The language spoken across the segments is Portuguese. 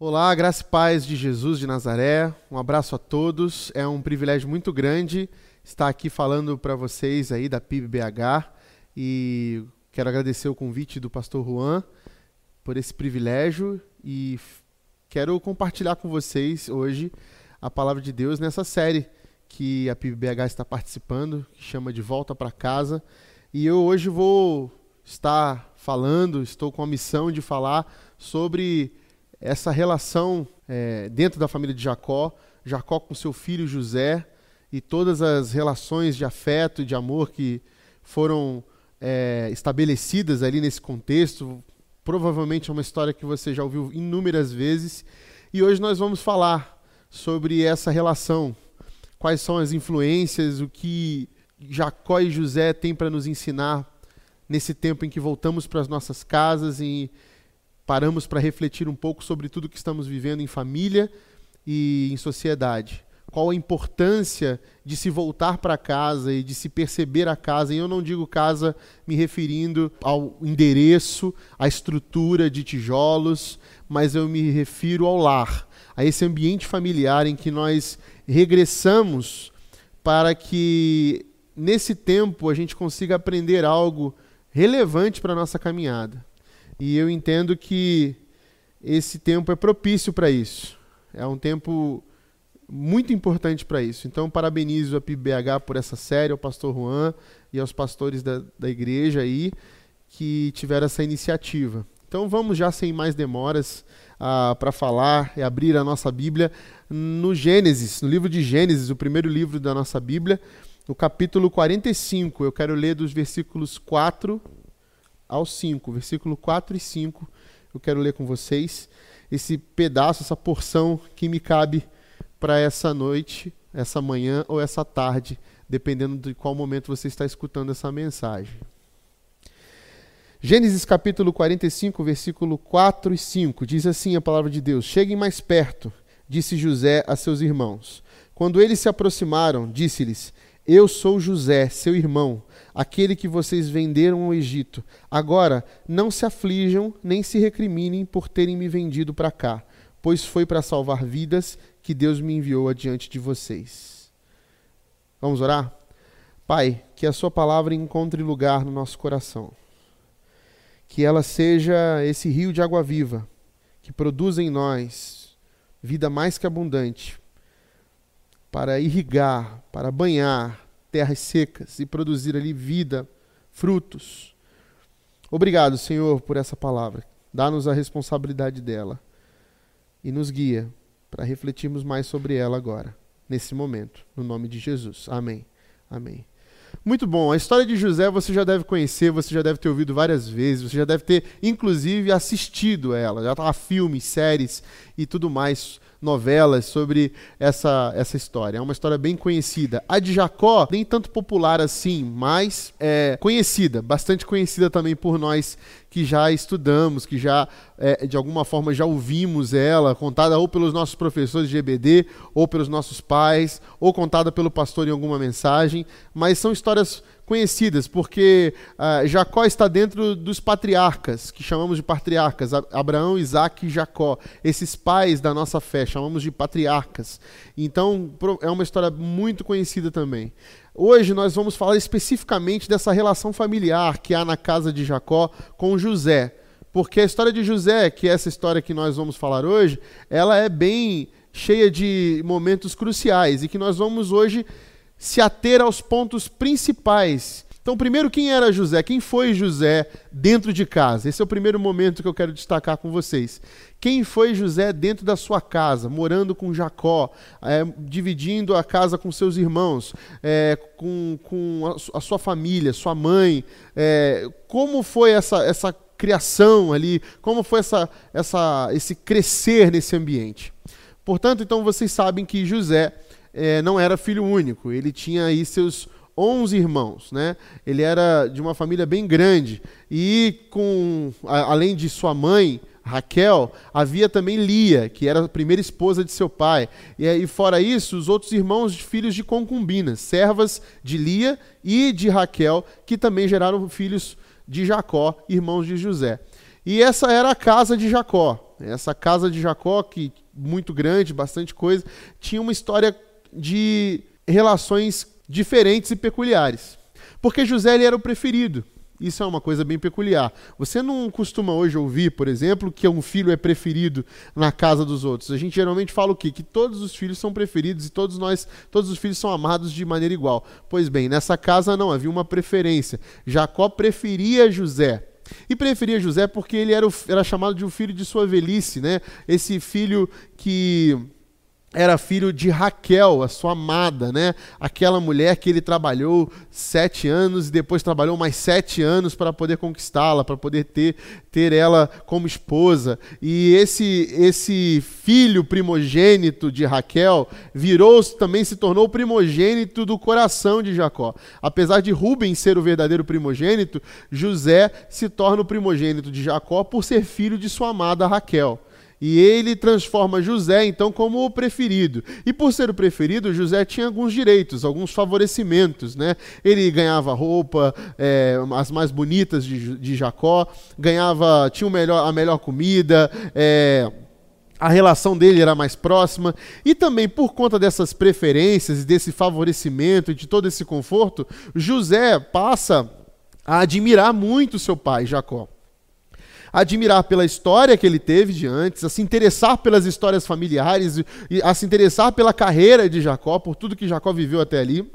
Olá, graça e paz de Jesus de Nazaré. Um abraço a todos. É um privilégio muito grande estar aqui falando para vocês aí da PIB-BH e quero agradecer o convite do pastor Juan por esse privilégio e quero compartilhar com vocês hoje a palavra de Deus nessa série que a PIB-BH está participando, que chama de Volta para Casa. E eu hoje vou estar falando, estou com a missão de falar sobre essa relação é, dentro da família de Jacó, Jacó com seu filho José e todas as relações de afeto e de amor que foram é, estabelecidas ali nesse contexto. Provavelmente é uma história que você já ouviu inúmeras vezes. E hoje nós vamos falar sobre essa relação. Quais são as influências, o que Jacó e José têm para nos ensinar nesse tempo em que voltamos para as nossas casas e paramos para refletir um pouco sobre tudo que estamos vivendo em família e em sociedade. Qual a importância de se voltar para casa e de se perceber a casa? E eu não digo casa me referindo ao endereço, à estrutura de tijolos, mas eu me refiro ao lar, a esse ambiente familiar em que nós regressamos para que nesse tempo a gente consiga aprender algo relevante para a nossa caminhada. E eu entendo que esse tempo é propício para isso. É um tempo muito importante para isso. Então, parabenizo a PBH por essa série, ao pastor Juan e aos pastores da, da igreja aí que tiveram essa iniciativa. Então, vamos já sem mais demoras para falar e abrir a nossa Bíblia no Gênesis, no livro de Gênesis, o primeiro livro da nossa Bíblia, no capítulo 45. Eu quero ler dos versículos 4 ao 5, versículo 4 e 5. Eu quero ler com vocês esse pedaço, essa porção que me cabe para essa noite, essa manhã ou essa tarde, dependendo de qual momento você está escutando essa mensagem. Gênesis capítulo 45, versículo 4 e 5, diz assim a palavra de Deus: Cheguem mais perto, disse José a seus irmãos. Quando eles se aproximaram, disse-lhes: Eu sou José, seu irmão aquele que vocês venderam ao Egito. Agora, não se aflijam nem se recriminem por terem me vendido para cá, pois foi para salvar vidas que Deus me enviou adiante de vocês. Vamos orar? Pai, que a Sua palavra encontre lugar no nosso coração. Que ela seja esse rio de água viva que produza em nós vida mais que abundante para irrigar, para banhar, terras secas e produzir ali vida, frutos. Obrigado, Senhor, por essa palavra. Dá-nos a responsabilidade dela e nos guia para refletirmos mais sobre ela agora, nesse momento, no nome de Jesus. Amém. Amém. Muito bom. A história de José você já deve conhecer, você já deve ter ouvido várias vezes, você já deve ter, inclusive, assistido ela. Já tá filmes, séries e tudo mais novelas sobre essa, essa história. É uma história bem conhecida. A de Jacó, nem tanto popular assim, mas é conhecida, bastante conhecida também por nós que já estudamos, que já é, de alguma forma já ouvimos ela, contada ou pelos nossos professores de EBD, ou pelos nossos pais, ou contada pelo pastor em alguma mensagem, mas são histórias conhecidas, porque uh, Jacó está dentro dos patriarcas, que chamamos de patriarcas, Abraão, Isaac e Jacó. Esses pais da nossa fé, chamamos de patriarcas. Então, é uma história muito conhecida também. Hoje nós vamos falar especificamente dessa relação familiar que há na casa de Jacó com José. Porque a história de José, que é essa história que nós vamos falar hoje, ela é bem cheia de momentos cruciais e que nós vamos hoje se ater aos pontos principais. Então, primeiro, quem era José? Quem foi José dentro de casa? Esse é o primeiro momento que eu quero destacar com vocês. Quem foi José dentro da sua casa, morando com Jacó, é, dividindo a casa com seus irmãos, é, com, com a, sua família, sua mãe? É, como foi essa, essa criação ali? Como foi essa, essa, esse crescer nesse ambiente? Portanto, então vocês sabem que José é, não era filho único, ele tinha aí seus 11 irmãos, né? Ele era de uma família bem grande e com a, além de sua mãe Raquel, havia também Lia, que era a primeira esposa de seu pai. E, e fora isso, os outros irmãos filhos de concubinas, servas de Lia e de Raquel, que também geraram filhos de Jacó, irmãos de José. E essa era a casa de Jacó. Essa casa de Jacó, que muito grande, bastante coisa, tinha uma história de relações diferentes e peculiares. Porque José ele era o preferido. Isso é uma coisa bem peculiar. Você não costuma hoje ouvir, por exemplo, que um filho é preferido na casa dos outros. A gente geralmente fala o quê? Que todos os filhos são preferidos e todos nós, todos os filhos são amados de maneira igual. Pois bem, nessa casa não, havia uma preferência. Jacó preferia José. E preferia José porque ele era, o, era chamado de um filho de sua velhice, né? Esse filho que era filho de Raquel, a sua amada, né? Aquela mulher que ele trabalhou sete anos e depois trabalhou mais sete anos para poder conquistá-la, para poder ter, ter ela como esposa. E esse esse filho primogênito de Raquel virou também se tornou primogênito do coração de Jacó. Apesar de Rubens ser o verdadeiro primogênito, José se torna o primogênito de Jacó por ser filho de sua amada Raquel. E ele transforma José, então, como o preferido. E por ser o preferido, José tinha alguns direitos, alguns favorecimentos. Né? Ele ganhava roupa, é, as mais bonitas de, de Jacó, ganhava, tinha melhor, a melhor comida, é, a relação dele era mais próxima. E também por conta dessas preferências, desse favorecimento de todo esse conforto, José passa a admirar muito seu pai, Jacó admirar pela história que ele teve de antes, a se interessar pelas histórias familiares, a se interessar pela carreira de Jacó, por tudo que Jacó viveu até ali,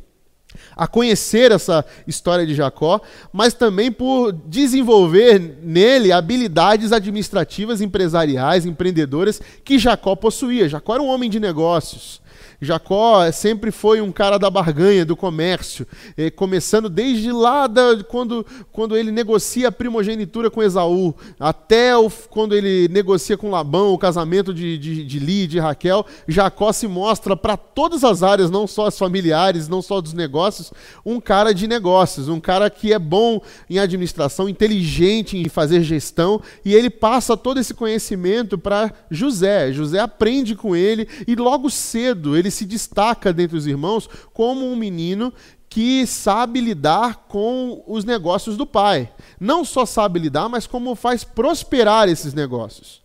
a conhecer essa história de Jacó, mas também por desenvolver nele habilidades administrativas, empresariais, empreendedoras que Jacó possuía. Jacó era um homem de negócios. Jacó sempre foi um cara da barganha, do comércio, eh, começando desde lá da, quando, quando ele negocia a primogenitura com Esaú, até o, quando ele negocia com Labão o casamento de, de, de Li e de Raquel. Jacó se mostra para todas as áreas, não só as familiares, não só dos negócios, um cara de negócios, um cara que é bom em administração, inteligente em fazer gestão, e ele passa todo esse conhecimento para José. José aprende com ele e logo cedo ele se destaca dentre os irmãos como um menino que sabe lidar com os negócios do pai. Não só sabe lidar, mas como faz prosperar esses negócios.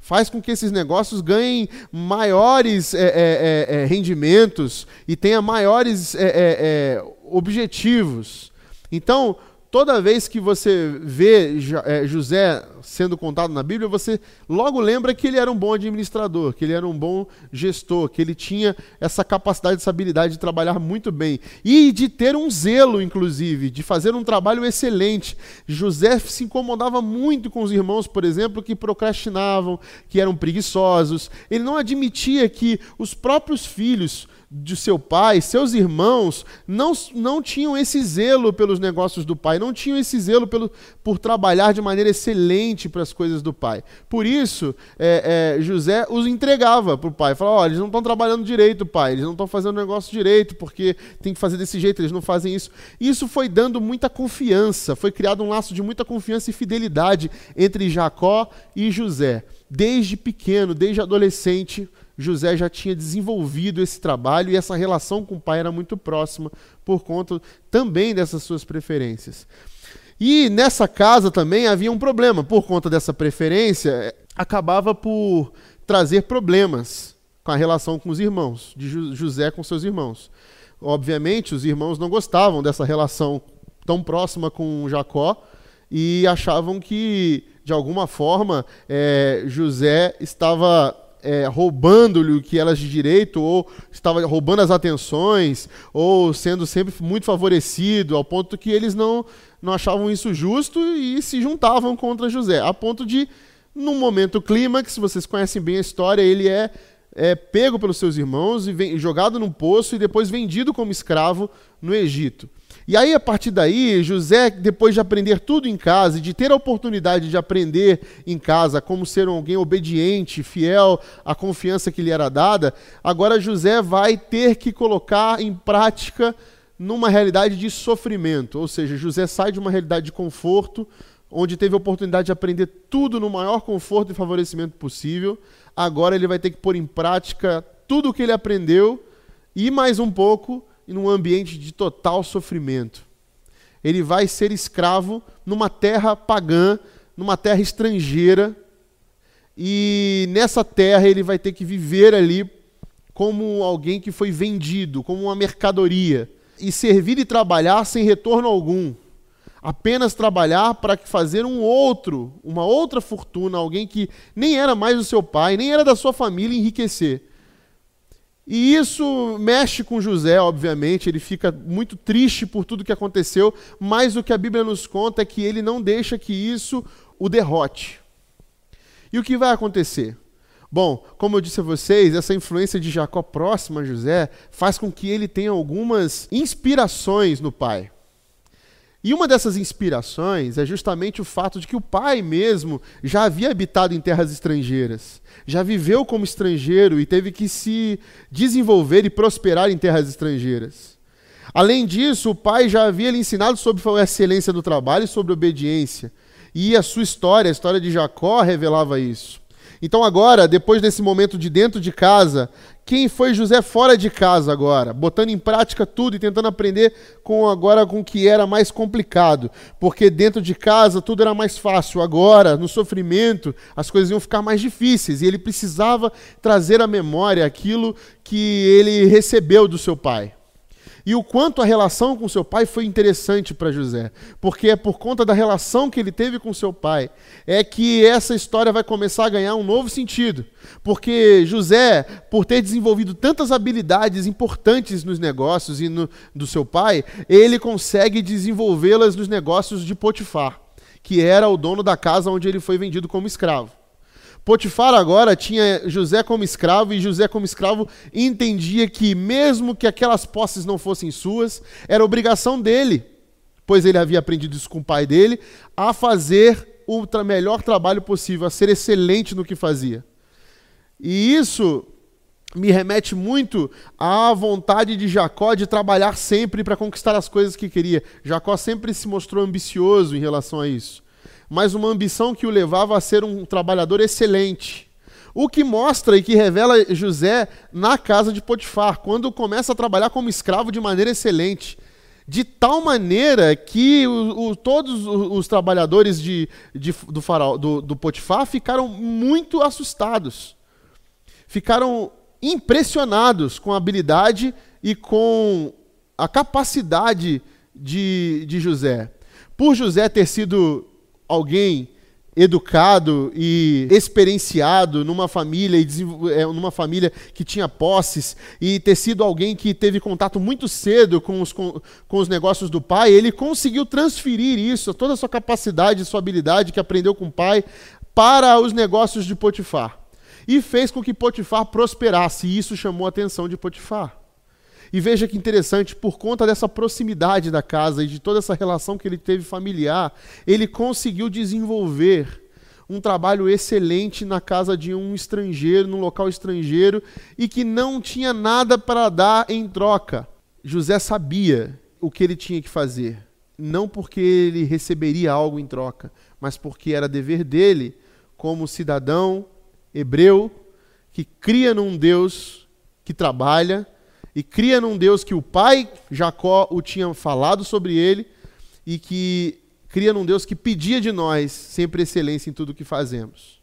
Faz com que esses negócios ganhem maiores é, é, é, é rendimentos e tenha maiores é, é, objetivos. Então, toda vez que você vê é, José sendo contado na Bíblia, você logo lembra que ele era um bom administrador, que ele era um bom gestor, que ele tinha essa capacidade, essa habilidade de trabalhar muito bem e de ter um zelo, inclusive, de fazer um trabalho excelente. José se incomodava muito com os irmãos, por exemplo, que procrastinavam, que eram preguiçosos. Ele não admitia que os próprios filhos de seu pai, seus irmãos, não, não tinham esse zelo pelos negócios do pai, não tinham esse zelo pelo, por trabalhar de maneira excelente para as coisas do pai. Por isso, é, é, José os entregava para o pai. Falava: oh, eles não estão trabalhando direito, pai, eles não estão fazendo o negócio direito, porque tem que fazer desse jeito, eles não fazem isso. Isso foi dando muita confiança, foi criado um laço de muita confiança e fidelidade entre Jacó e José. Desde pequeno, desde adolescente, José já tinha desenvolvido esse trabalho e essa relação com o pai era muito próxima por conta também dessas suas preferências. E nessa casa também havia um problema, por conta dessa preferência, eh, acabava por trazer problemas com a relação com os irmãos, de José com seus irmãos. Obviamente, os irmãos não gostavam dessa relação tão próxima com Jacó e achavam que, de alguma forma, é, José estava é, roubando-lhe o que elas de direito, ou estava roubando as atenções, ou sendo sempre muito favorecido, ao ponto que eles não, não achavam isso justo e se juntavam contra José. A ponto de, num momento clímax, vocês conhecem bem a história, ele é, é pego pelos seus irmãos e vem, jogado num poço e depois vendido como escravo no Egito. E aí, a partir daí, José, depois de aprender tudo em casa e de ter a oportunidade de aprender em casa como ser alguém obediente, fiel à confiança que lhe era dada, agora José vai ter que colocar em prática numa realidade de sofrimento. Ou seja, José sai de uma realidade de conforto, onde teve a oportunidade de aprender tudo no maior conforto e favorecimento possível. Agora ele vai ter que pôr em prática tudo o que ele aprendeu e mais um pouco e num ambiente de total sofrimento. Ele vai ser escravo numa terra pagã, numa terra estrangeira e nessa terra ele vai ter que viver ali como alguém que foi vendido, como uma mercadoria e servir e trabalhar sem retorno algum. Apenas trabalhar para fazer um outro, uma outra fortuna, alguém que nem era mais o seu pai, nem era da sua família, enriquecer. E isso mexe com José, obviamente, ele fica muito triste por tudo que aconteceu, mas o que a Bíblia nos conta é que ele não deixa que isso o derrote. E o que vai acontecer? Bom, como eu disse a vocês, essa influência de Jacó próxima a José faz com que ele tenha algumas inspirações no pai. E uma dessas inspirações é justamente o fato de que o pai mesmo já havia habitado em terras estrangeiras, já viveu como estrangeiro e teve que se desenvolver e prosperar em terras estrangeiras. Além disso, o pai já havia lhe ensinado sobre a excelência do trabalho e sobre obediência. E a sua história, a história de Jacó, revelava isso. Então, agora, depois desse momento de dentro de casa, quem foi José fora de casa agora, botando em prática tudo e tentando aprender com agora com o que era mais complicado, porque dentro de casa tudo era mais fácil. Agora, no sofrimento, as coisas iam ficar mais difíceis e ele precisava trazer à memória aquilo que ele recebeu do seu pai. E o quanto a relação com seu pai foi interessante para José, porque é por conta da relação que ele teve com seu pai, é que essa história vai começar a ganhar um novo sentido. Porque José, por ter desenvolvido tantas habilidades importantes nos negócios e no, do seu pai, ele consegue desenvolvê-las nos negócios de Potifar, que era o dono da casa onde ele foi vendido como escravo. Potifar agora tinha José como escravo e José como escravo entendia que mesmo que aquelas posses não fossem suas, era obrigação dele, pois ele havia aprendido isso com o pai dele, a fazer o tra melhor trabalho possível, a ser excelente no que fazia. E isso me remete muito à vontade de Jacó de trabalhar sempre para conquistar as coisas que queria. Jacó sempre se mostrou ambicioso em relação a isso mas uma ambição que o levava a ser um trabalhador excelente. O que mostra e que revela José na casa de Potifar, quando começa a trabalhar como escravo de maneira excelente. De tal maneira que o, o, todos os trabalhadores de, de, do, faraó, do, do Potifar ficaram muito assustados. Ficaram impressionados com a habilidade e com a capacidade de, de José. Por José ter sido alguém educado e experienciado numa família e é, numa família que tinha posses e ter sido alguém que teve contato muito cedo com os, com, com os negócios do pai, ele conseguiu transferir isso, toda a sua capacidade, sua habilidade que aprendeu com o pai, para os negócios de Potifar. E fez com que Potifar prosperasse, e isso chamou a atenção de Potifar. E veja que interessante, por conta dessa proximidade da casa e de toda essa relação que ele teve familiar, ele conseguiu desenvolver um trabalho excelente na casa de um estrangeiro, num local estrangeiro, e que não tinha nada para dar em troca. José sabia o que ele tinha que fazer, não porque ele receberia algo em troca, mas porque era dever dele, como cidadão hebreu, que cria num Deus que trabalha e cria num Deus que o pai Jacó o tinha falado sobre ele e que cria num Deus que pedia de nós sempre excelência em tudo que fazemos.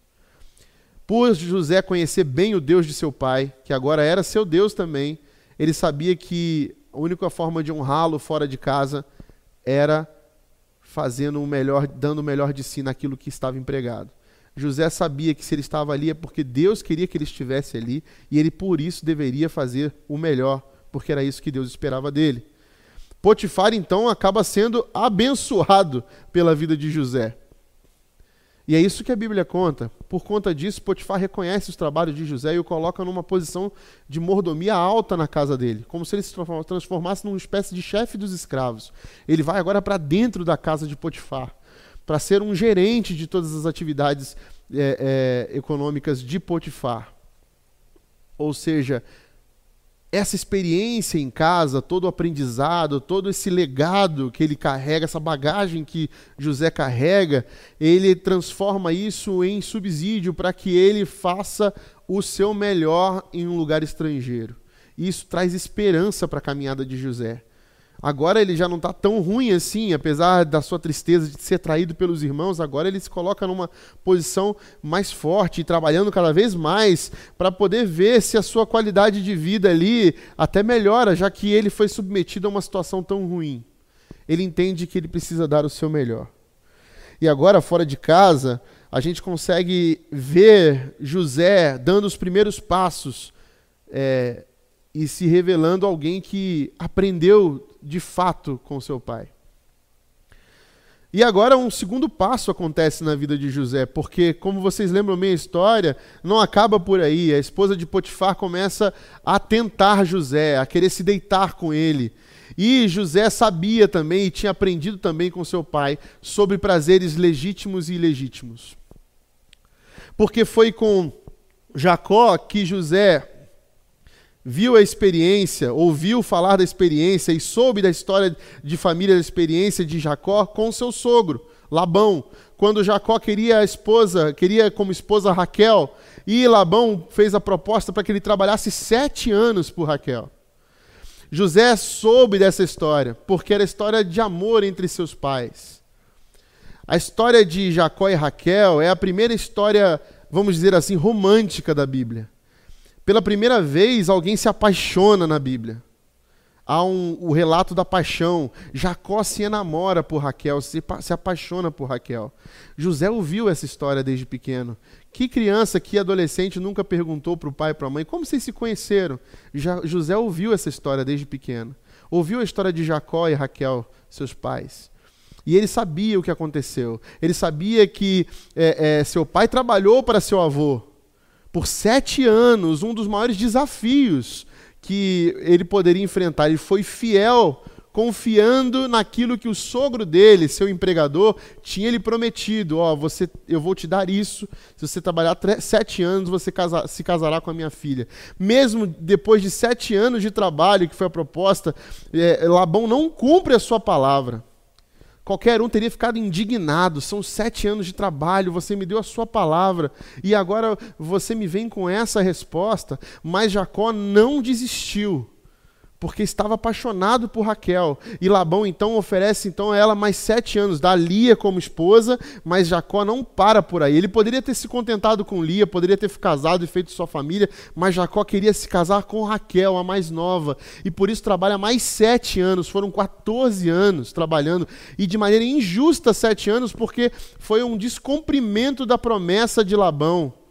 Por José conhecer bem o Deus de seu pai, que agora era seu Deus também, ele sabia que a única forma de honrá-lo fora de casa era fazendo o melhor, dando o melhor de si naquilo que estava empregado. José sabia que se ele estava ali é porque Deus queria que ele estivesse ali e ele por isso deveria fazer o melhor, porque era isso que Deus esperava dele. Potifar então acaba sendo abençoado pela vida de José. E é isso que a Bíblia conta. Por conta disso, Potifar reconhece os trabalhos de José e o coloca numa posição de mordomia alta na casa dele, como se ele se transformasse numa espécie de chefe dos escravos. Ele vai agora para dentro da casa de Potifar para ser um gerente de todas as atividades é, é, econômicas de Potifar. Ou seja, essa experiência em casa, todo o aprendizado, todo esse legado que ele carrega, essa bagagem que José carrega, ele transforma isso em subsídio para que ele faça o seu melhor em um lugar estrangeiro. Isso traz esperança para a caminhada de José. Agora ele já não está tão ruim assim, apesar da sua tristeza de ser traído pelos irmãos. Agora ele se coloca numa posição mais forte trabalhando cada vez mais para poder ver se a sua qualidade de vida ali até melhora, já que ele foi submetido a uma situação tão ruim. Ele entende que ele precisa dar o seu melhor. E agora, fora de casa, a gente consegue ver José dando os primeiros passos é, e se revelando alguém que aprendeu de fato com seu pai. E agora um segundo passo acontece na vida de José, porque, como vocês lembram minha história, não acaba por aí. A esposa de Potifar começa a tentar José, a querer se deitar com ele. E José sabia também e tinha aprendido também com seu pai sobre prazeres legítimos e ilegítimos. Porque foi com Jacó que José viu a experiência, ouviu falar da experiência e soube da história de família da experiência de Jacó com seu sogro, Labão. Quando Jacó queria a esposa, queria como esposa Raquel, e Labão fez a proposta para que ele trabalhasse sete anos por Raquel. José soube dessa história, porque era história de amor entre seus pais. A história de Jacó e Raquel é a primeira história, vamos dizer assim, romântica da Bíblia. Pela primeira vez, alguém se apaixona na Bíblia. Há um, o relato da paixão. Jacó se enamora por Raquel, se, se apaixona por Raquel. José ouviu essa história desde pequeno. Que criança, que adolescente nunca perguntou para o pai e para a mãe como vocês se conheceram? Já, José ouviu essa história desde pequeno. Ouviu a história de Jacó e Raquel, seus pais. E ele sabia o que aconteceu. Ele sabia que é, é, seu pai trabalhou para seu avô por sete anos, um dos maiores desafios que ele poderia enfrentar. Ele foi fiel, confiando naquilo que o sogro dele, seu empregador, tinha lhe prometido: Ó, oh, você, eu vou te dar isso. Se você trabalhar sete anos, você casa, se casará com a minha filha. Mesmo depois de sete anos de trabalho, que foi a proposta, é, Labão não cumpre a sua palavra. Qualquer um teria ficado indignado. São sete anos de trabalho, você me deu a sua palavra e agora você me vem com essa resposta. Mas Jacó não desistiu porque estava apaixonado por Raquel. E Labão então oferece então a ela mais sete anos, dá Lia como esposa, mas Jacó não para por aí. Ele poderia ter se contentado com Lia, poderia ter casado e feito sua família, mas Jacó queria se casar com Raquel, a mais nova, e por isso trabalha mais sete anos. Foram 14 anos trabalhando e de maneira injusta sete anos, porque foi um descumprimento da promessa de Labão.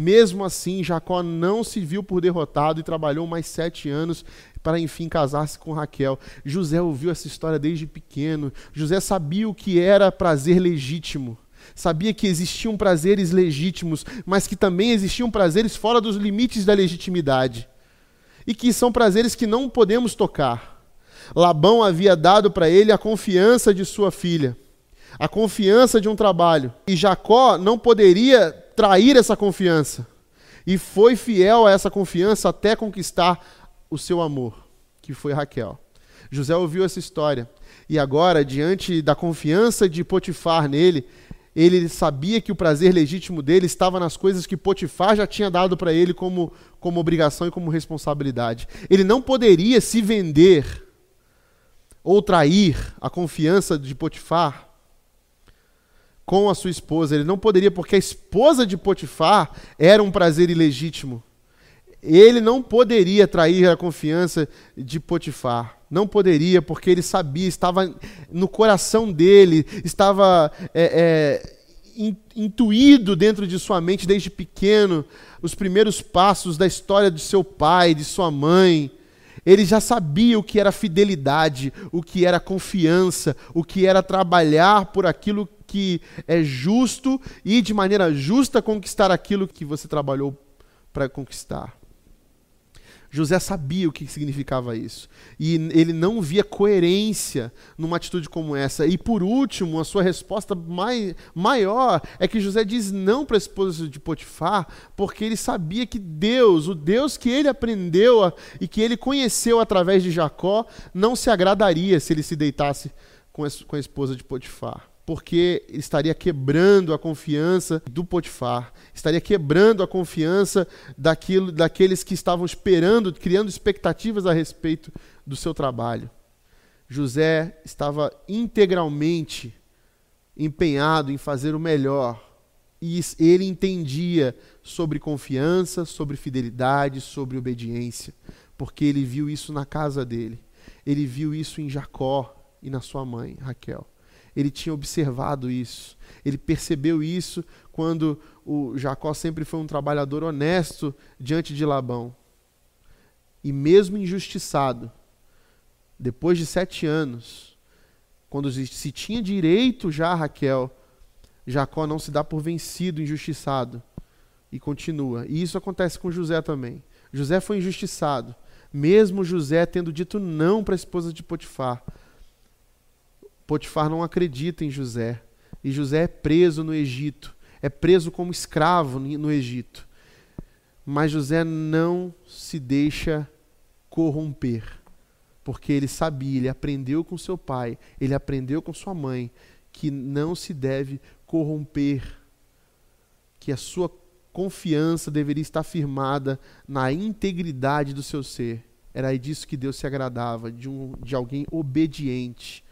Mesmo assim, Jacó não se viu por derrotado e trabalhou mais sete anos para enfim casar-se com Raquel. José ouviu essa história desde pequeno. José sabia o que era prazer legítimo. Sabia que existiam prazeres legítimos, mas que também existiam prazeres fora dos limites da legitimidade. E que são prazeres que não podemos tocar. Labão havia dado para ele a confiança de sua filha, a confiança de um trabalho. E Jacó não poderia trair essa confiança. E foi fiel a essa confiança até conquistar o seu amor, que foi Raquel. José ouviu essa história e agora, diante da confiança de Potifar nele, ele sabia que o prazer legítimo dele estava nas coisas que Potifar já tinha dado para ele como, como obrigação e como responsabilidade. Ele não poderia se vender ou trair a confiança de Potifar com a sua esposa. Ele não poderia, porque a esposa de Potifar era um prazer ilegítimo. Ele não poderia trair a confiança de Potifar. Não poderia, porque ele sabia, estava no coração dele, estava é, é, intuído dentro de sua mente desde pequeno os primeiros passos da história de seu pai, de sua mãe. Ele já sabia o que era fidelidade, o que era confiança, o que era trabalhar por aquilo que é justo e de maneira justa conquistar aquilo que você trabalhou para conquistar. José sabia o que significava isso. E ele não via coerência numa atitude como essa. E por último, a sua resposta mai, maior é que José diz não para a esposa de Potifar, porque ele sabia que Deus, o Deus que ele aprendeu a, e que ele conheceu através de Jacó, não se agradaria se ele se deitasse com a, com a esposa de Potifar porque estaria quebrando a confiança do Potifar, estaria quebrando a confiança daquilo, daqueles que estavam esperando, criando expectativas a respeito do seu trabalho. José estava integralmente empenhado em fazer o melhor. E ele entendia sobre confiança, sobre fidelidade, sobre obediência, porque ele viu isso na casa dele. Ele viu isso em Jacó e na sua mãe, Raquel. Ele tinha observado isso. Ele percebeu isso quando o Jacó sempre foi um trabalhador honesto diante de Labão. E mesmo injustiçado, depois de sete anos, quando se tinha direito já a Raquel, Jacó não se dá por vencido, injustiçado, e continua. E isso acontece com José também. José foi injustiçado, mesmo José tendo dito não para a esposa de Potifar. Potifar não acredita em José, e José é preso no Egito, é preso como escravo no Egito. Mas José não se deixa corromper, porque ele sabia, ele aprendeu com seu pai, ele aprendeu com sua mãe, que não se deve corromper, que a sua confiança deveria estar firmada na integridade do seu ser. Era disso que Deus se agradava, de, um, de alguém obediente.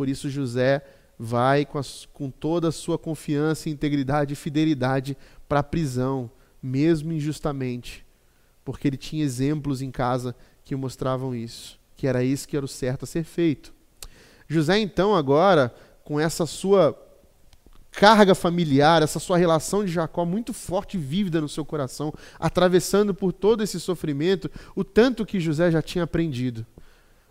Por isso, José vai com, as, com toda a sua confiança, integridade e fidelidade para a prisão, mesmo injustamente, porque ele tinha exemplos em casa que mostravam isso, que era isso que era o certo a ser feito. José, então, agora, com essa sua carga familiar, essa sua relação de Jacó muito forte e vívida no seu coração, atravessando por todo esse sofrimento, o tanto que José já tinha aprendido,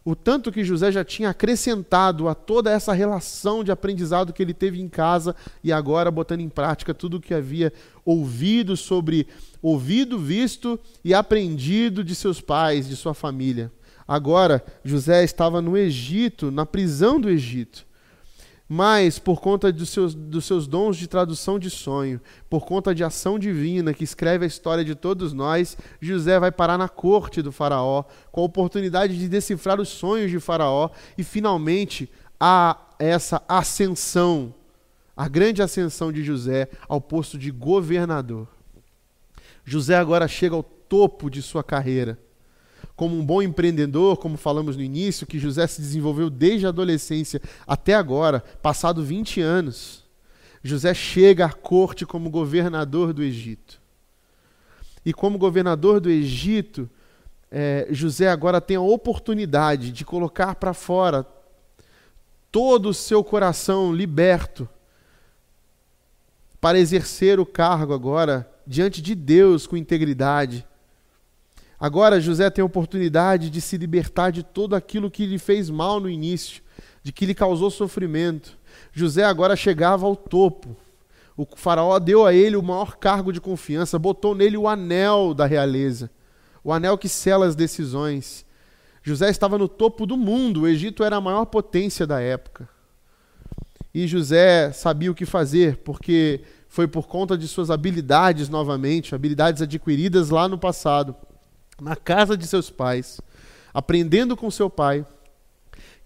o tanto que José já tinha acrescentado a toda essa relação de aprendizado que ele teve em casa e agora botando em prática tudo o que havia ouvido sobre, ouvido, visto e aprendido de seus pais, de sua família. Agora, José estava no Egito, na prisão do Egito mas por conta dos seus, dos seus dons de tradução de sonho, por conta de ação divina que escreve a história de todos nós, José vai parar na corte do Faraó, com a oportunidade de decifrar os sonhos de Faraó e finalmente há essa ascensão, a grande ascensão de José ao posto de governador. José agora chega ao topo de sua carreira como um bom empreendedor, como falamos no início, que José se desenvolveu desde a adolescência até agora, passado 20 anos, José chega à corte como governador do Egito. E como governador do Egito, é, José agora tem a oportunidade de colocar para fora todo o seu coração liberto para exercer o cargo agora diante de Deus com integridade Agora José tem a oportunidade de se libertar de tudo aquilo que lhe fez mal no início, de que lhe causou sofrimento. José agora chegava ao topo. O faraó deu a ele o maior cargo de confiança, botou nele o anel da realeza, o anel que sela as decisões. José estava no topo do mundo, o Egito era a maior potência da época. E José sabia o que fazer, porque foi por conta de suas habilidades novamente, habilidades adquiridas lá no passado na casa de seus pais, aprendendo com seu pai,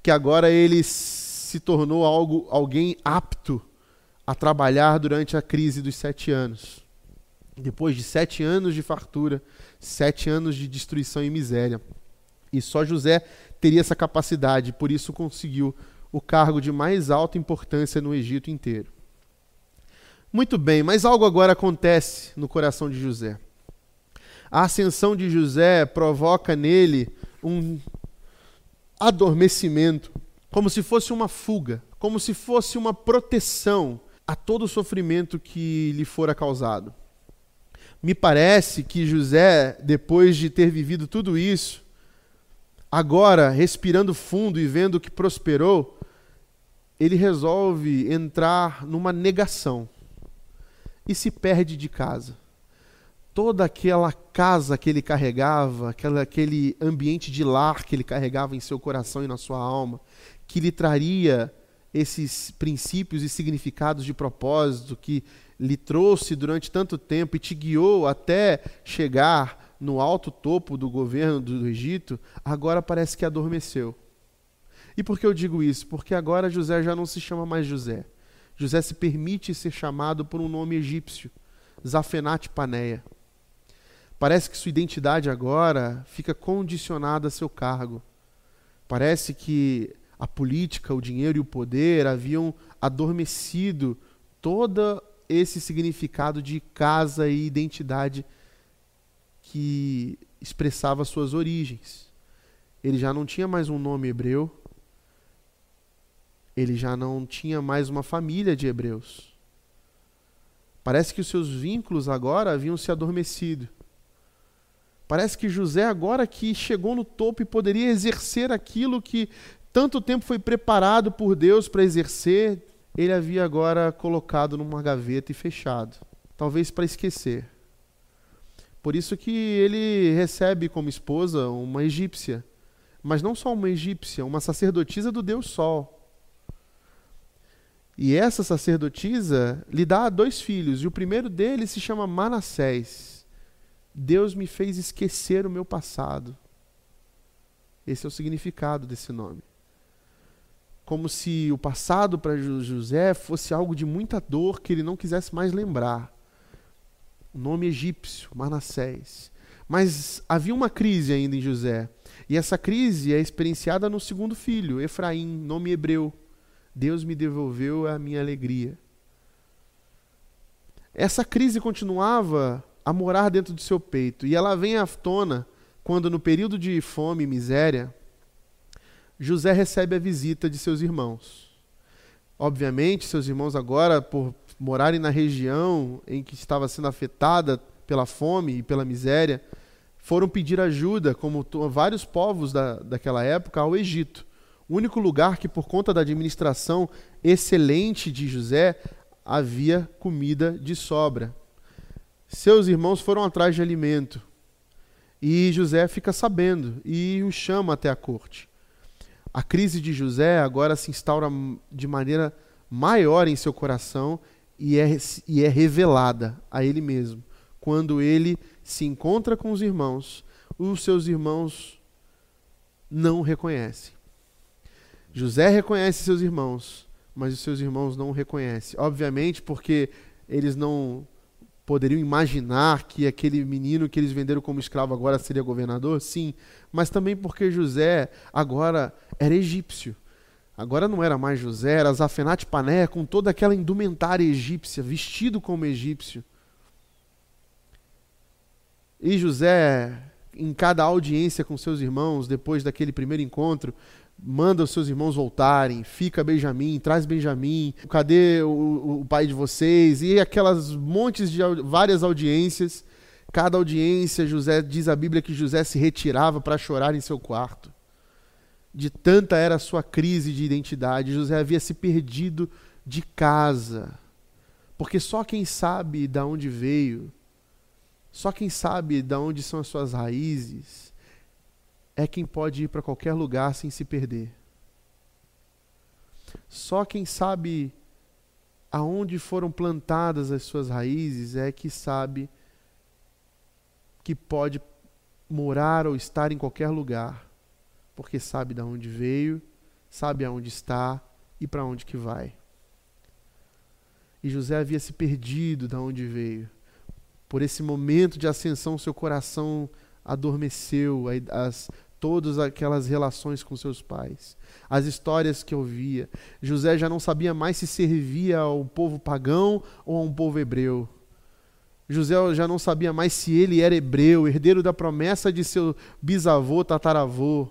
que agora ele se tornou algo, alguém apto a trabalhar durante a crise dos sete anos. Depois de sete anos de fartura, sete anos de destruição e miséria. E só José teria essa capacidade, por isso conseguiu o cargo de mais alta importância no Egito inteiro. Muito bem, mas algo agora acontece no coração de José. A ascensão de José provoca nele um adormecimento, como se fosse uma fuga, como se fosse uma proteção a todo o sofrimento que lhe fora causado. Me parece que José, depois de ter vivido tudo isso, agora respirando fundo e vendo que prosperou, ele resolve entrar numa negação e se perde de casa toda aquela casa que ele carregava, aquela, aquele ambiente de lar que ele carregava em seu coração e na sua alma, que lhe traria esses princípios e significados de propósito que lhe trouxe durante tanto tempo e te guiou até chegar no alto topo do governo do Egito, agora parece que adormeceu. E por que eu digo isso? Porque agora José já não se chama mais José. José se permite ser chamado por um nome egípcio, Zafenat Paneia. Parece que sua identidade agora fica condicionada a seu cargo. Parece que a política, o dinheiro e o poder haviam adormecido todo esse significado de casa e identidade que expressava suas origens. Ele já não tinha mais um nome hebreu, ele já não tinha mais uma família de hebreus. Parece que os seus vínculos agora haviam se adormecido. Parece que José, agora que chegou no topo e poderia exercer aquilo que tanto tempo foi preparado por Deus para exercer, ele havia agora colocado numa gaveta e fechado, talvez para esquecer. Por isso que ele recebe como esposa uma egípcia, mas não só uma egípcia, uma sacerdotisa do Deus Sol. E essa sacerdotisa lhe dá dois filhos, e o primeiro deles se chama Manassés. Deus me fez esquecer o meu passado. Esse é o significado desse nome como se o passado para José fosse algo de muita dor que ele não quisesse mais lembrar. O nome egípcio, Manassés. Mas havia uma crise ainda em José. E essa crise é experienciada no segundo filho, Efraim, nome hebreu. Deus me devolveu a minha alegria. Essa crise continuava a morar dentro do seu peito. E ela vem à tona quando, no período de fome e miséria, José recebe a visita de seus irmãos. Obviamente, seus irmãos, agora, por morarem na região em que estava sendo afetada pela fome e pela miséria, foram pedir ajuda, como vários povos da, daquela época, ao Egito. O único lugar que, por conta da administração excelente de José, havia comida de sobra. Seus irmãos foram atrás de alimento. E José fica sabendo e o chama até a corte. A crise de José agora se instaura de maneira maior em seu coração e é, e é revelada a ele mesmo. Quando ele se encontra com os irmãos, os seus irmãos não reconhecem. José reconhece seus irmãos, mas os seus irmãos não o reconhecem. Obviamente, porque eles não poderiam imaginar que aquele menino que eles venderam como escravo agora seria governador? Sim, mas também porque José agora era egípcio. Agora não era mais José, era Zafenate Pané com toda aquela indumentária egípcia, vestido como egípcio. E José, em cada audiência com seus irmãos, depois daquele primeiro encontro, manda os seus irmãos voltarem, fica Benjamim, traz Benjamim, cadê o, o pai de vocês? E aquelas montes de várias audiências. Cada audiência, José diz a Bíblia que José se retirava para chorar em seu quarto. De tanta era a sua crise de identidade, José havia se perdido de casa. Porque só quem sabe de onde veio, só quem sabe de onde são as suas raízes, é quem pode ir para qualquer lugar sem se perder. Só quem sabe aonde foram plantadas as suas raízes é que sabe que pode morar ou estar em qualquer lugar, porque sabe de onde veio, sabe aonde está e para onde que vai. E José havia se perdido de onde veio. Por esse momento de ascensão, seu coração adormeceu, as, todas aquelas relações com seus pais, as histórias que ouvia. José já não sabia mais se servia ao povo pagão ou a um povo hebreu. José já não sabia mais se ele era hebreu, herdeiro da promessa de seu bisavô, tataravô,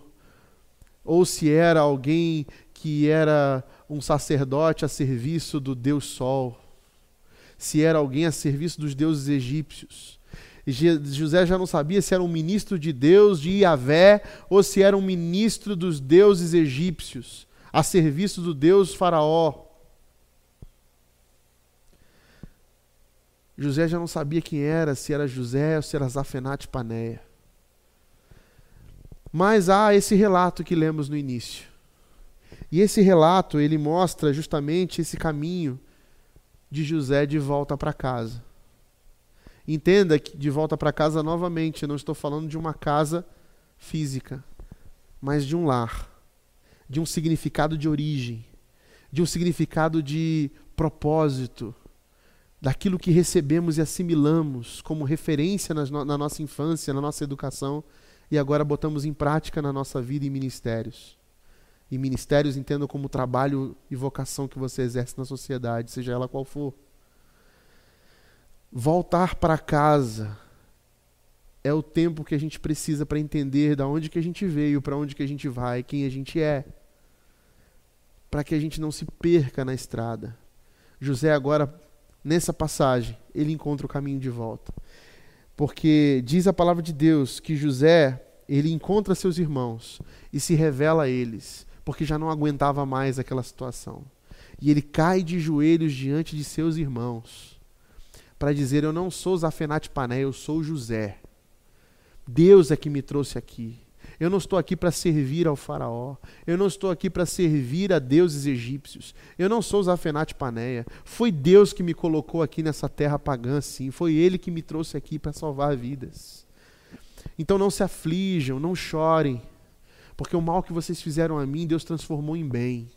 ou se era alguém que era um sacerdote a serviço do Deus Sol, se era alguém a serviço dos deuses egípcios. José já não sabia se era um ministro de Deus, de Iavé, ou se era um ministro dos deuses egípcios, a serviço do Deus Faraó. José já não sabia quem era, se era José ou se era Zafenate Paneia. Mas há esse relato que lemos no início. E esse relato, ele mostra justamente esse caminho de José de volta para casa. Entenda que de volta para casa novamente, eu não estou falando de uma casa física, mas de um lar, de um significado de origem, de um significado de propósito, daquilo que recebemos e assimilamos como referência na, nossa infância, na nossa educação e agora botamos em prática na nossa vida e ministérios. E ministérios entendam como trabalho e vocação que você exerce na sociedade, seja ela qual for. Voltar para casa é o tempo que a gente precisa para entender da onde que a gente veio, para onde que a gente vai, quem a gente é. Para que a gente não se perca na estrada. José agora nessa passagem, ele encontra o caminho de volta. Porque diz a palavra de Deus que José, ele encontra seus irmãos e se revela a eles porque já não aguentava mais aquela situação. E ele cai de joelhos diante de seus irmãos para dizer: Eu não sou Zafenate Pané, eu sou José. Deus é que me trouxe aqui. Eu não estou aqui para servir ao faraó. Eu não estou aqui para servir a deuses egípcios. Eu não sou Zafenate Paneia. Foi Deus que me colocou aqui nessa terra pagã, sim. Foi Ele que me trouxe aqui para salvar vidas. Então não se aflijam, não chorem. Porque o mal que vocês fizeram a mim, Deus transformou em bem.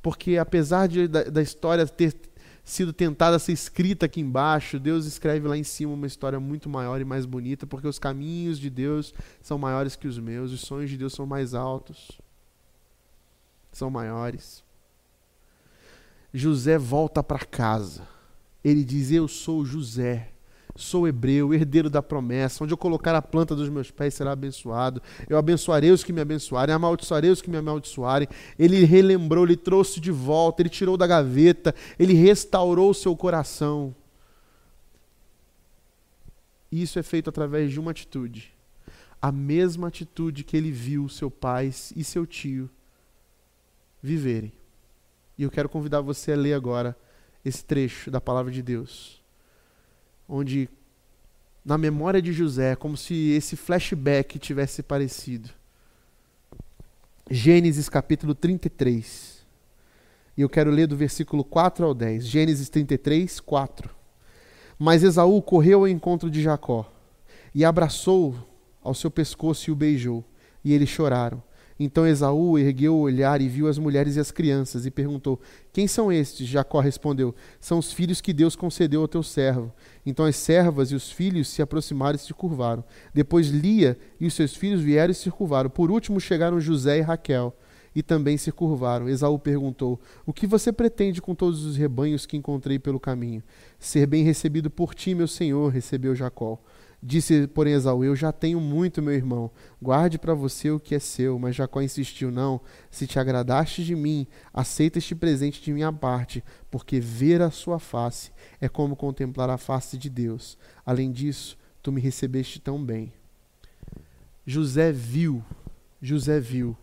Porque apesar de, da, da história ter sido tentada a ser escrita aqui embaixo, Deus escreve lá em cima uma história muito maior e mais bonita, porque os caminhos de Deus são maiores que os meus, os sonhos de Deus são mais altos, são maiores. José volta para casa. Ele diz: Eu sou José. Sou hebreu, herdeiro da promessa. Onde eu colocar a planta dos meus pés será abençoado. Eu abençoarei os que me abençoarem, amaldiçoarei os que me amaldiçoarem. Ele relembrou, ele trouxe de volta, ele tirou da gaveta, ele restaurou o seu coração. E isso é feito através de uma atitude. A mesma atitude que ele viu seu pai e seu tio viverem. E eu quero convidar você a ler agora esse trecho da palavra de Deus onde na memória de José, como se esse flashback tivesse parecido. Gênesis capítulo 33. E eu quero ler do versículo 4 ao 10. Gênesis 33, 4. Mas Esaú correu ao encontro de Jacó e abraçou ao seu pescoço e o beijou, e eles choraram. Então Esaú ergueu o olhar e viu as mulheres e as crianças e perguntou: Quem são estes? Jacó respondeu: São os filhos que Deus concedeu ao teu servo. Então as servas e os filhos se aproximaram e se curvaram. Depois Lia e os seus filhos vieram e se curvaram. Por último chegaram José e Raquel e também se curvaram. Esaú perguntou: O que você pretende com todos os rebanhos que encontrei pelo caminho? Ser bem recebido por ti, meu senhor, recebeu Jacó. Disse, porém, Esaú: Eu já tenho muito, meu irmão. Guarde para você o que é seu. Mas Jacó insistiu: Não, se te agradaste de mim, aceita este presente de minha parte, porque ver a sua face é como contemplar a face de Deus. Além disso, tu me recebeste tão bem. José viu, José viu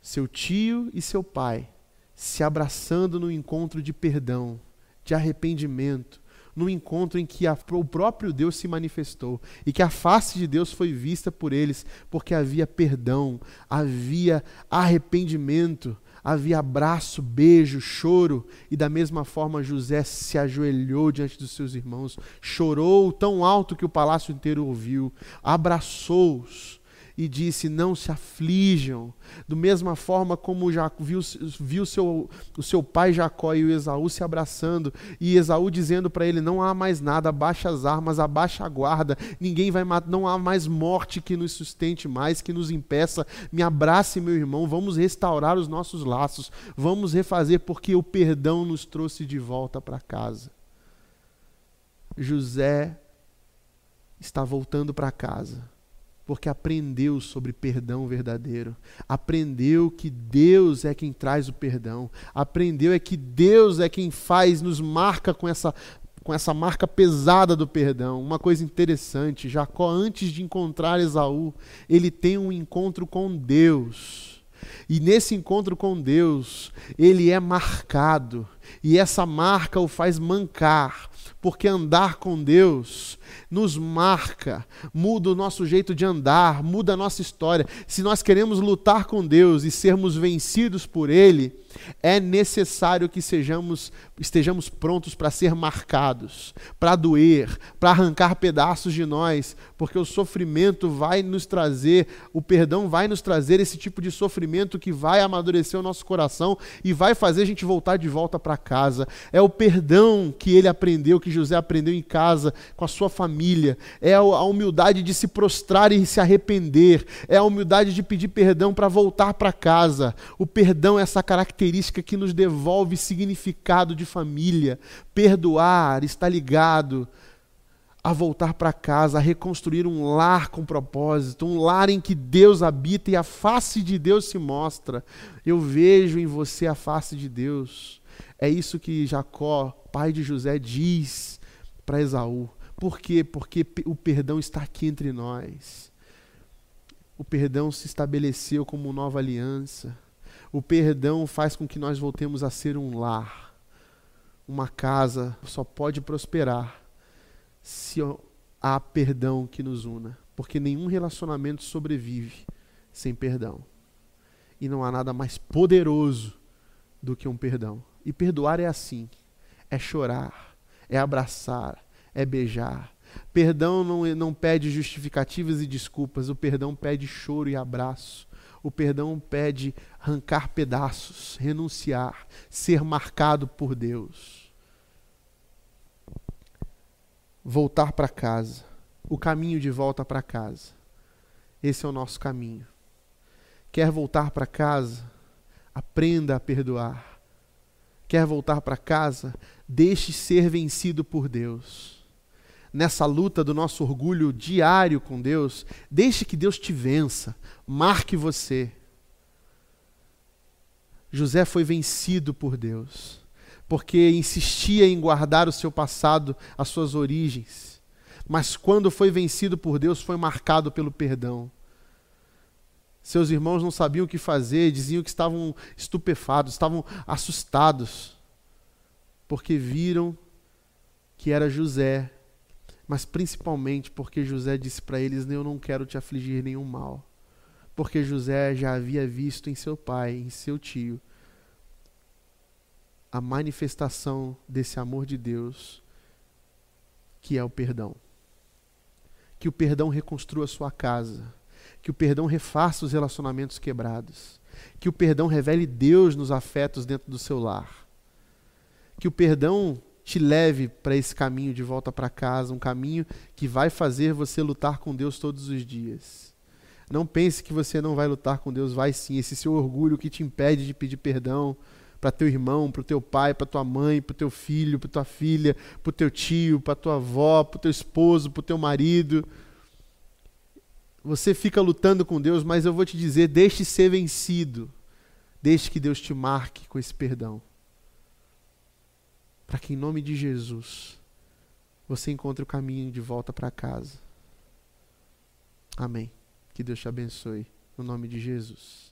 seu tio e seu pai se abraçando no encontro de perdão, de arrependimento no encontro em que a, o próprio Deus se manifestou e que a face de Deus foi vista por eles, porque havia perdão, havia arrependimento, havia abraço, beijo, choro, e da mesma forma José se ajoelhou diante dos seus irmãos, chorou tão alto que o palácio inteiro ouviu, abraçou-os e disse: Não se aflijam. Do mesma forma como já viu, viu seu, o seu pai Jacó e o Esaú se abraçando, e Esaú dizendo para ele: Não há mais nada, abaixa as armas, abaixa a guarda, ninguém vai matar, não há mais morte que nos sustente mais, que nos impeça. Me abrace, meu irmão, vamos restaurar os nossos laços, vamos refazer, porque o perdão nos trouxe de volta para casa. José está voltando para casa porque aprendeu sobre perdão verdadeiro, aprendeu que Deus é quem traz o perdão, aprendeu é que Deus é quem faz, nos marca com essa com essa marca pesada do perdão. Uma coisa interessante, Jacó antes de encontrar Esaú, ele tem um encontro com Deus. E nesse encontro com Deus, ele é marcado, e essa marca o faz mancar, porque andar com Deus nos marca, muda o nosso jeito de andar, muda a nossa história. Se nós queremos lutar com Deus e sermos vencidos por Ele, é necessário que sejamos, estejamos prontos para ser marcados, para doer, para arrancar pedaços de nós, porque o sofrimento vai nos trazer, o perdão vai nos trazer esse tipo de sofrimento que vai amadurecer o nosso coração e vai fazer a gente voltar de volta para casa. É o perdão que ele aprendeu, que José aprendeu em casa, com a sua família. É a humildade de se prostrar e se arrepender. É a humildade de pedir perdão para voltar para casa. O perdão é essa característica que nos devolve significado de família. Perdoar está ligado a voltar para casa, a reconstruir um lar com propósito, um lar em que Deus habita e a face de Deus se mostra. Eu vejo em você a face de Deus. É isso que Jacó, pai de José, diz para Esaú. Por quê? Porque o perdão está aqui entre nós. O perdão se estabeleceu como nova aliança. O perdão faz com que nós voltemos a ser um lar. Uma casa só pode prosperar se há perdão que nos una. Porque nenhum relacionamento sobrevive sem perdão. E não há nada mais poderoso do que um perdão. E perdoar é assim: é chorar, é abraçar, é beijar. Perdão não, não pede justificativas e desculpas, o perdão pede choro e abraço. O perdão pede arrancar pedaços, renunciar, ser marcado por Deus voltar para casa, o caminho de volta para casa. Esse é o nosso caminho. Quer voltar para casa? Aprenda a perdoar. Quer voltar para casa? Deixe ser vencido por Deus. Nessa luta do nosso orgulho diário com Deus, deixe que Deus te vença, marque você. José foi vencido por Deus porque insistia em guardar o seu passado, as suas origens. Mas quando foi vencido por Deus, foi marcado pelo perdão. Seus irmãos não sabiam o que fazer, diziam que estavam estupefados, estavam assustados, porque viram que era José, mas principalmente porque José disse para eles: Eu não quero te afligir nenhum mal. Porque José já havia visto em seu pai, em seu tio, a manifestação desse amor de Deus, que é o perdão. Que o perdão reconstrua sua casa, que o perdão refaça os relacionamentos quebrados, que o perdão revele Deus nos afetos dentro do seu lar, que o perdão te leve para esse caminho de volta para casa, um caminho que vai fazer você lutar com Deus todos os dias. Não pense que você não vai lutar com Deus, vai sim. Esse seu orgulho que te impede de pedir perdão, para teu irmão, para o teu pai, para tua mãe, para o teu filho, para tua filha, para o teu tio, para tua avó, para o teu esposo, para o teu marido. Você fica lutando com Deus, mas eu vou te dizer, deixe ser vencido. Deixe que Deus te marque com esse perdão. Para que em nome de Jesus você encontre o caminho de volta para casa. Amém. Que Deus te abençoe. No nome de Jesus.